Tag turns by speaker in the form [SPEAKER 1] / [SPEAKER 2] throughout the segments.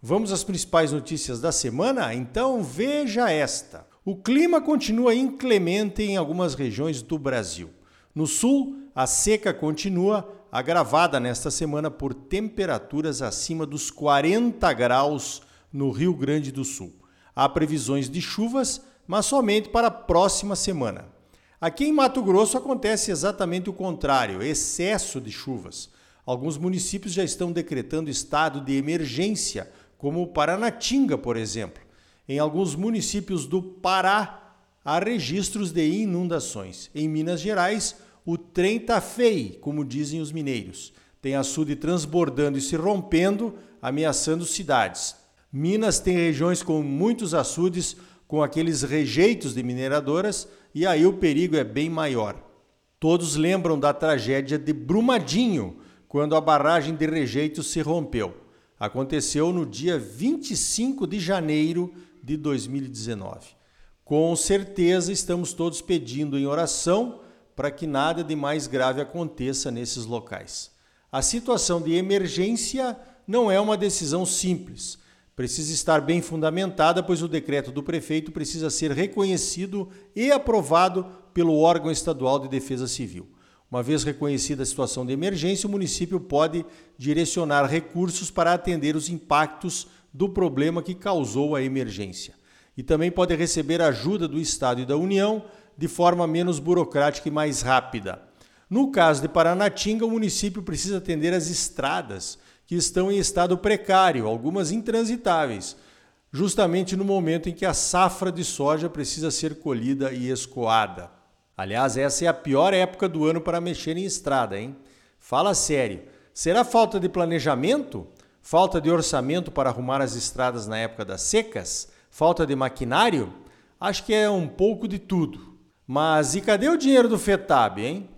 [SPEAKER 1] Vamos às principais notícias da semana? Então veja esta. O clima continua inclemente em algumas regiões do Brasil. No sul, a seca continua, agravada nesta semana por temperaturas acima dos 40 graus no Rio Grande do Sul. Há previsões de chuvas, mas somente para a próxima semana. Aqui em Mato Grosso acontece exatamente o contrário, excesso de chuvas. Alguns municípios já estão decretando estado de emergência, como Paranatinga, por exemplo. Em alguns municípios do Pará, há registros de inundações. Em Minas Gerais, o trem tá feio, como dizem os mineiros. Tem açude transbordando e se rompendo, ameaçando cidades. Minas tem regiões com muitos açudes, com aqueles rejeitos de mineradoras, e aí o perigo é bem maior. Todos lembram da tragédia de Brumadinho, quando a barragem de rejeitos se rompeu. Aconteceu no dia 25 de janeiro de 2019. Com certeza estamos todos pedindo em oração para que nada de mais grave aconteça nesses locais. A situação de emergência não é uma decisão simples. Precisa estar bem fundamentada, pois o decreto do prefeito precisa ser reconhecido e aprovado pelo órgão estadual de defesa civil. Uma vez reconhecida a situação de emergência, o município pode direcionar recursos para atender os impactos do problema que causou a emergência. E também pode receber ajuda do Estado e da União de forma menos burocrática e mais rápida. No caso de Paranatinga, o município precisa atender as estradas que estão em estado precário, algumas intransitáveis, justamente no momento em que a safra de soja precisa ser colhida e escoada. Aliás, essa é a pior época do ano para mexer em estrada, hein? Fala sério. Será falta de planejamento? Falta de orçamento para arrumar as estradas na época das secas? Falta de maquinário? Acho que é um pouco de tudo. Mas e cadê o dinheiro do FETAB, hein?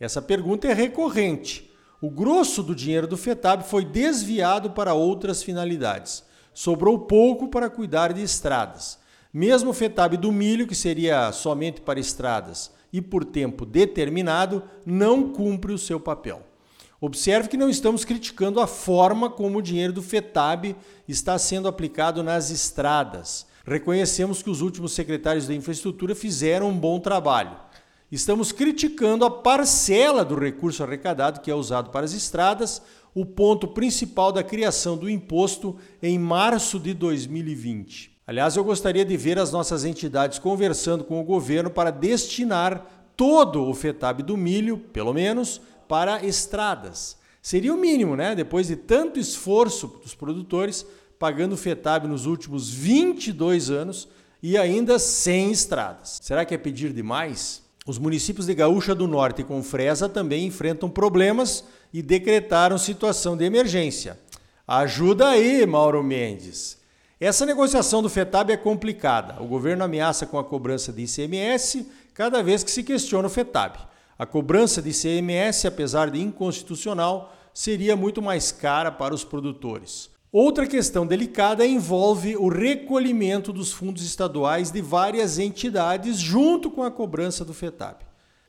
[SPEAKER 1] Essa pergunta é recorrente. O grosso do dinheiro do FETAB foi desviado para outras finalidades. Sobrou pouco para cuidar de estradas. Mesmo o FETAB do milho, que seria somente para estradas e por tempo determinado, não cumpre o seu papel. Observe que não estamos criticando a forma como o dinheiro do FETAB está sendo aplicado nas estradas reconhecemos que os últimos secretários da infraestrutura fizeram um bom trabalho. Estamos criticando a parcela do recurso arrecadado que é usado para as estradas, o ponto principal da criação do imposto em março de 2020. Aliás, eu gostaria de ver as nossas entidades conversando com o governo para destinar todo o FETAB do milho, pelo menos, para estradas. Seria o mínimo, né? Depois de tanto esforço dos produtores, pagando FETAB nos últimos 22 anos e ainda sem estradas. Será que é pedir demais? Os municípios de Gaúcha do Norte e Confresa também enfrentam problemas e decretaram situação de emergência. Ajuda aí, Mauro Mendes. Essa negociação do FETAB é complicada. O governo ameaça com a cobrança de ICMS cada vez que se questiona o FETAB. A cobrança de ICMS, apesar de inconstitucional, seria muito mais cara para os produtores. Outra questão delicada envolve o recolhimento dos fundos estaduais de várias entidades junto com a cobrança do FETAB.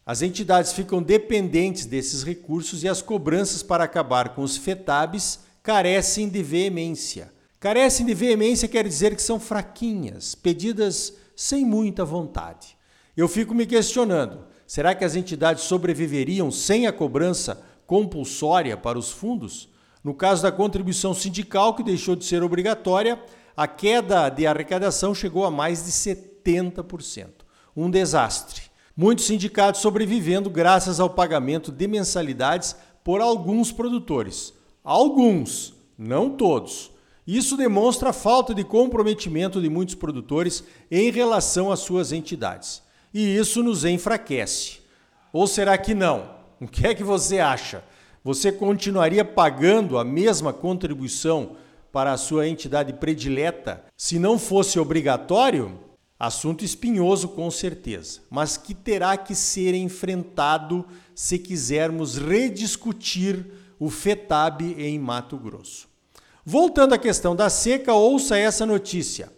[SPEAKER 1] As entidades ficam dependentes desses recursos e as cobranças para acabar com os FETABs carecem de veemência. Carecem de veemência quer dizer que são fraquinhas, pedidas sem muita vontade. Eu fico me questionando: será que as entidades sobreviveriam sem a cobrança compulsória para os fundos? No caso da contribuição sindical, que deixou de ser obrigatória, a queda de arrecadação chegou a mais de 70%. Um desastre. Muitos sindicatos sobrevivendo graças ao pagamento de mensalidades por alguns produtores. Alguns, não todos. Isso demonstra a falta de comprometimento de muitos produtores em relação às suas entidades. E isso nos enfraquece. Ou será que não? O que é que você acha? você continuaria pagando a mesma contribuição para a sua entidade predileta, se não fosse obrigatório, assunto espinhoso com certeza, mas que terá que ser enfrentado se quisermos rediscutir o FETAB em Mato Grosso. Voltando à questão da seca, ouça essa notícia.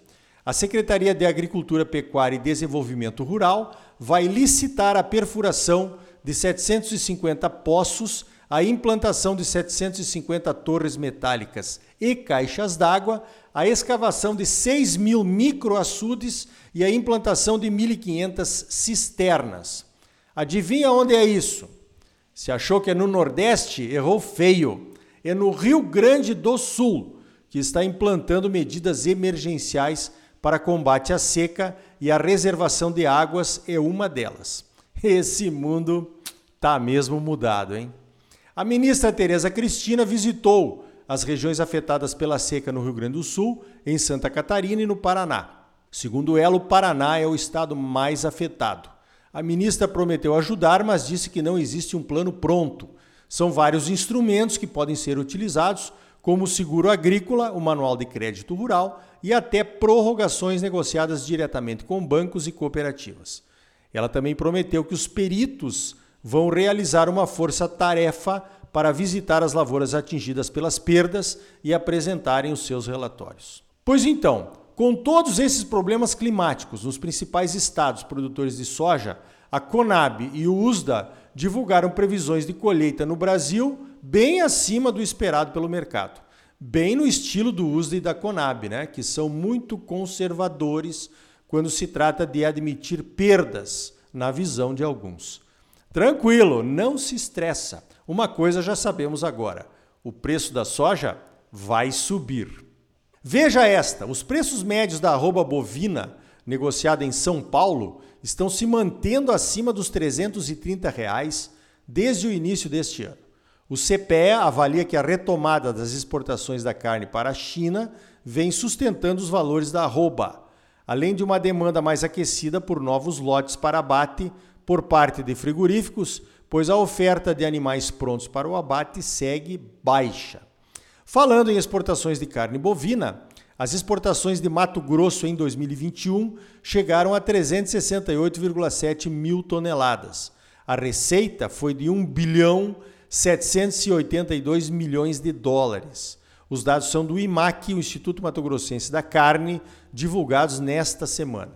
[SPEAKER 1] A Secretaria de Agricultura, Pecuária e Desenvolvimento Rural vai licitar a perfuração de 750 poços, a implantação de 750 torres metálicas e caixas d'água, a escavação de 6 mil microaçudes e a implantação de 1.500 cisternas. Adivinha onde é isso? Se achou que é no Nordeste, errou feio. É no Rio Grande do Sul, que está implantando medidas emergenciais para combate à seca e a reservação de águas é uma delas. Esse mundo tá mesmo mudado, hein? A ministra Tereza Cristina visitou as regiões afetadas pela seca no Rio Grande do Sul, em Santa Catarina e no Paraná. Segundo ela, o Paraná é o estado mais afetado. A ministra prometeu ajudar, mas disse que não existe um plano pronto. São vários instrumentos que podem ser utilizados, como o seguro agrícola, o manual de crédito rural e até prorrogações negociadas diretamente com bancos e cooperativas. Ela também prometeu que os peritos vão realizar uma força-tarefa para visitar as lavouras atingidas pelas perdas e apresentarem os seus relatórios. Pois então, com todos esses problemas climáticos nos principais estados produtores de soja, a Conab e o USDA divulgaram previsões de colheita no Brasil bem acima do esperado pelo mercado. Bem no estilo do USDA e da Conab, né? que são muito conservadores quando se trata de admitir perdas, na visão de alguns. Tranquilo, não se estressa. Uma coisa já sabemos agora: o preço da soja vai subir. Veja esta: os preços médios da arroba bovina negociada em São Paulo estão se mantendo acima dos 330 reais desde o início deste ano. O CPE avalia que a retomada das exportações da carne para a China vem sustentando os valores da arroba, além de uma demanda mais aquecida por novos lotes para abate por parte de frigoríficos, pois a oferta de animais prontos para o abate segue baixa. Falando em exportações de carne bovina, as exportações de Mato Grosso em 2021 chegaram a 368,7 mil toneladas. A receita foi de 1 bilhão 782 milhões de dólares. Os dados são do IMAC, o Instituto Mato Grossense da Carne, divulgados nesta semana.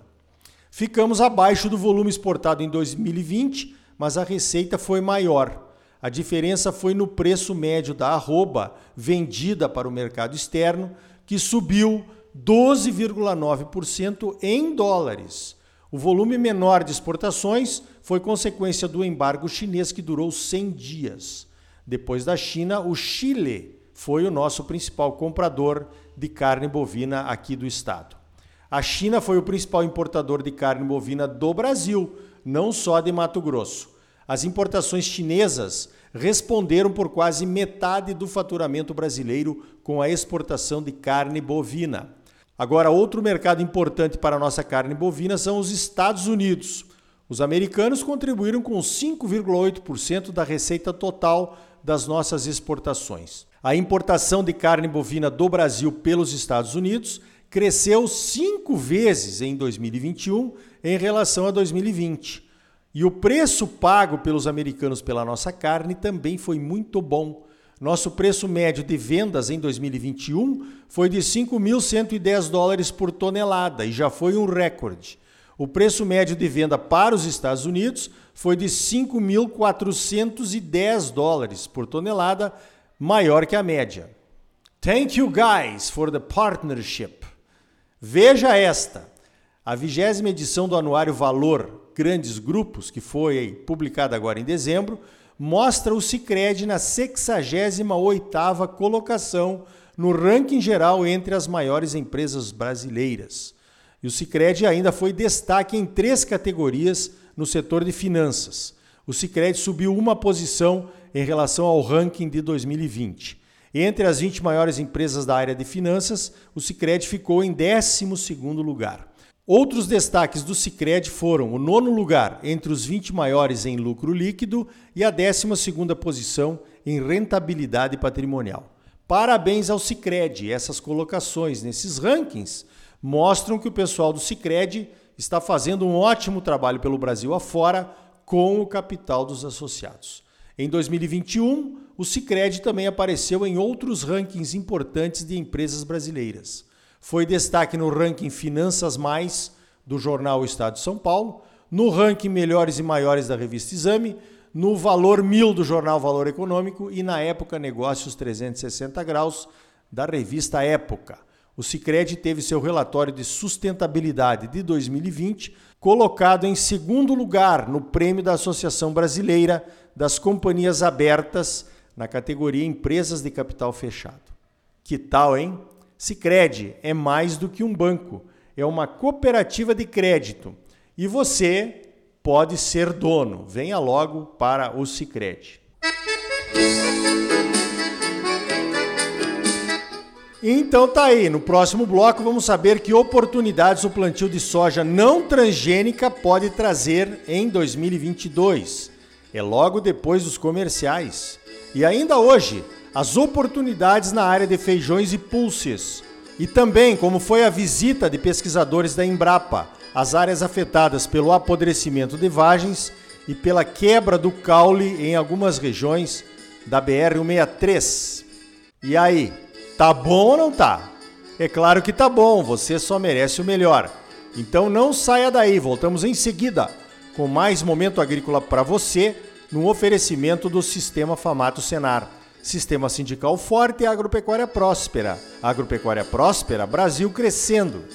[SPEAKER 1] Ficamos abaixo do volume exportado em 2020, mas a receita foi maior. A diferença foi no preço médio da arroba vendida para o mercado externo, que subiu 12,9% em dólares. O volume menor de exportações foi consequência do embargo chinês que durou 100 dias. Depois da China, o Chile foi o nosso principal comprador de carne bovina aqui do estado. A China foi o principal importador de carne bovina do Brasil, não só de Mato Grosso. As importações chinesas responderam por quase metade do faturamento brasileiro com a exportação de carne bovina. Agora, outro mercado importante para a nossa carne bovina são os Estados Unidos. Os americanos contribuíram com 5,8% da receita total das nossas exportações. A importação de carne bovina do Brasil pelos Estados Unidos cresceu cinco vezes em 2021 em relação a 2020. E o preço pago pelos americanos pela nossa carne também foi muito bom. Nosso preço médio de vendas em 2021 foi de 5.110 dólares por tonelada e já foi um recorde. O preço médio de venda para os Estados Unidos foi de 5.410 dólares por tonelada, maior que a média. Thank you guys for the partnership. Veja esta, a vigésima edição do Anuário Valor Grandes Grupos, que foi publicada agora em dezembro, mostra o Cicred na 68ª colocação no ranking geral entre as maiores empresas brasileiras. E o Cicred ainda foi destaque em três categorias no setor de finanças. O Cicred subiu uma posição em relação ao ranking de 2020. Entre as 20 maiores empresas da área de finanças, o Sicredi ficou em 12º lugar. Outros destaques do Sicredi foram o nono lugar entre os 20 maiores em lucro líquido e a 12ª posição em rentabilidade patrimonial. Parabéns ao Cicred. Essas colocações nesses rankings mostram que o pessoal do Cicred está fazendo um ótimo trabalho pelo Brasil afora com o capital dos associados. Em 2021, o Cicred também apareceu em outros rankings importantes de empresas brasileiras. Foi destaque no ranking Finanças Mais do jornal Estado de São Paulo, no ranking Melhores e Maiores da revista Exame, no Valor Mil do jornal Valor Econômico e na Época Negócios 360 Graus da revista Época. O Cicred teve seu relatório de sustentabilidade de 2020 colocado em segundo lugar no prêmio da Associação Brasileira das Companhias Abertas na categoria Empresas de Capital Fechado. Que tal, hein? Cicred é mais do que um banco, é uma cooperativa de crédito. E você pode ser dono. Venha logo para o Cicred. Então tá aí, no próximo bloco vamos saber que oportunidades o plantio de soja não transgênica pode trazer em 2022. É logo depois dos comerciais. E ainda hoje, as oportunidades na área de feijões e pulses. E também como foi a visita de pesquisadores da Embrapa às áreas afetadas pelo apodrecimento de vagens e pela quebra do caule em algumas regiões da BR-163. E aí, Tá bom ou não tá? É claro que tá bom, você só merece o melhor. Então não saia daí, voltamos em seguida com mais momento agrícola para você no oferecimento do Sistema Famato Senar. Sistema sindical forte e agropecuária próspera. Agropecuária próspera, Brasil crescendo.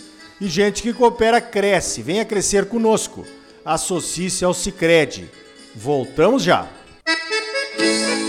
[SPEAKER 1] E gente que coopera cresce. Venha crescer conosco. Associe-se ao Cicred. Voltamos já. Música